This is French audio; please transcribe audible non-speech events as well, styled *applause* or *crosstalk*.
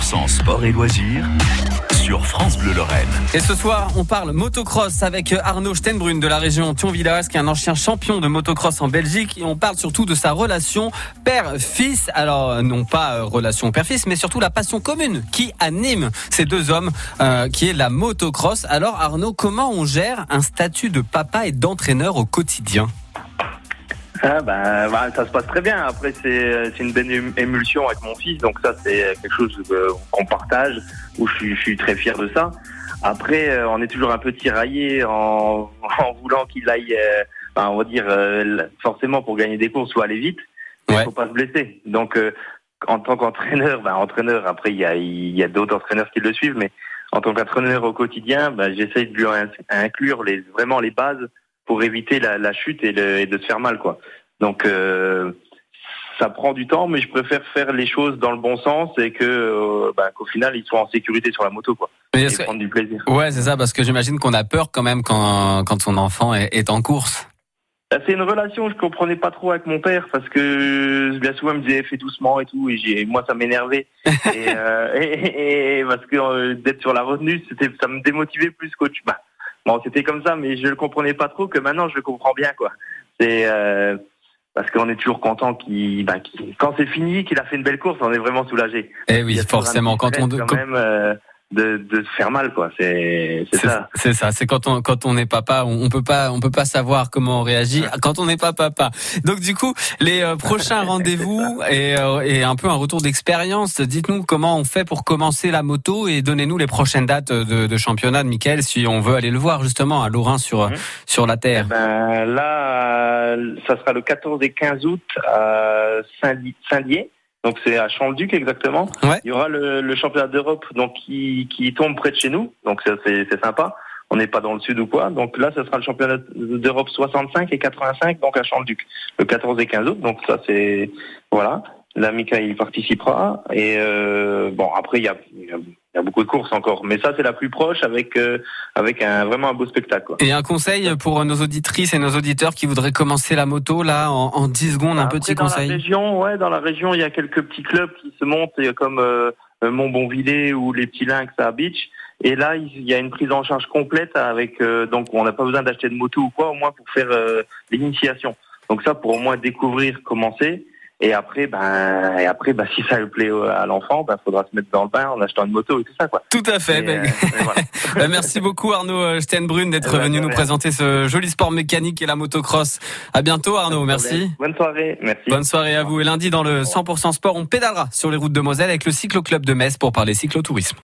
100% sport et loisirs sur France Bleu Lorraine. Et ce soir, on parle motocross avec Arnaud Stenbrun de la région Thionvillers, qui est un ancien champion de motocross en Belgique. Et on parle surtout de sa relation père-fils. Alors, non pas euh, relation père-fils, mais surtout la passion commune qui anime ces deux hommes, euh, qui est la motocross. Alors, Arnaud, comment on gère un statut de papa et d'entraîneur au quotidien? Ah bah, bah, ça se passe très bien. Après, c'est c'est une belle ém- émulsion avec mon fils, donc ça c'est quelque chose euh, qu'on partage, où je suis, je suis très fier de ça. Après, euh, on est toujours un peu tiraillé en, *laughs* en voulant qu'il aille, euh, enfin, on va dire euh, forcément pour gagner des courses ou aller vite, il Ouais. faut pas se blesser. Donc, euh, en tant qu'entraîneur, bah, entraîneur, après il y a, il y a d'autres entraîneurs qui le suivent, mais en tant qu'entraîneur au quotidien, bah, j'essaie de lui in- inclure les, vraiment les bases pour éviter la, la chute et, le, et de se faire mal, quoi. Donc, euh, ça prend du temps, mais je préfère faire les choses dans le bon sens et que, euh, bah, qu'au final, ils soient en sécurité sur la moto, quoi, Mais et que- prendre du plaisir. Ouais, c'est ça, parce que j'imagine qu'on a peur quand même quand, quand son enfant est, est en course. Bah, C'est une relation que je comprenais pas trop avec mon père parce que bien souvent il me disait fais doucement et tout et moi ça m'énervait *laughs* et, euh, et, parce que euh, d'être sur la retenue c'était ça me démotivait plus qu'autre. Bah, bon c'était comme ça mais je le comprenais pas trop que maintenant je le comprends bien quoi. C'est euh, parce qu'on est toujours content qu'il bah, quand c'est fini qu'il a fait une belle course on est vraiment soulagé. Eh oui, forcément, quand on, quand- quand même euh, de, de se faire mal quoi c'est c'est ça c'est ça, c'est quand on quand on est papa, on, on peut pas on peut pas savoir comment on réagit quand on n'est pas papa. Donc du coup, les euh, prochains *laughs* rendez-vous et, euh, et un peu un retour d'expérience. Dites-nous comment on fait pour commencer la moto et donnez-nous les prochaines dates de, de championnat de Michael si on veut aller le voir justement à Lorrain sur Mhm. sur la Eh terre. Ben, là, euh, ça sera le 14 et 15 août à Saint-Di- Saint-Dié. Donc c'est à Champ-le-Duc exactement. Ouais. Il y aura le, le championnat d'Europe donc qui, qui tombe près de chez nous. Donc ça, c'est c'est sympa. On n'est pas dans le sud ou quoi. Donc là, ce sera le championnat d'Europe 65 et 85 donc à Champ-le-Duc le 14 et 15 août. Donc ça c'est voilà. Là, Mika il participera et euh, bon après il y a, il y a- il y a beaucoup de courses encore, mais ça c'est la plus proche avec euh, avec un vraiment un beau spectacle. Quoi. Et un conseil pour nos auditrices et nos auditeurs qui voudraient commencer la moto là en, en 10 secondes, un Après, petit dans La conseil. région, ouais, dans la région, il y a quelques petits clubs qui se montent, euh, comme euh, euh, Montbonvillers ou les Petits Lynx à Beach. Et là, il y a une prise en charge complète avec, euh, donc on n'a pas besoin d'acheter de moto ou quoi, au moins pour faire euh, l'initiation. Donc ça, pour au moins découvrir comment c'est. Et après, ben, et après, ben, si ça lui plaît à l'enfant, ben, faudra se mettre dans le bain en achetant une moto et tout ça, quoi. Tout à fait. Et, Ben, euh, *laughs* voilà. Bah, merci beaucoup Arnaud euh, Stenbrun d'être Eh ben, venu nous présenter ce joli sport mécanique et la motocross. À bientôt Arnaud, merci. Bonne soirée, merci. Bonne soirée à vous. Et lundi dans le 100% sport, on pédalera sur les routes de Moselle avec le cycloclub de Metz pour parler cyclotourisme.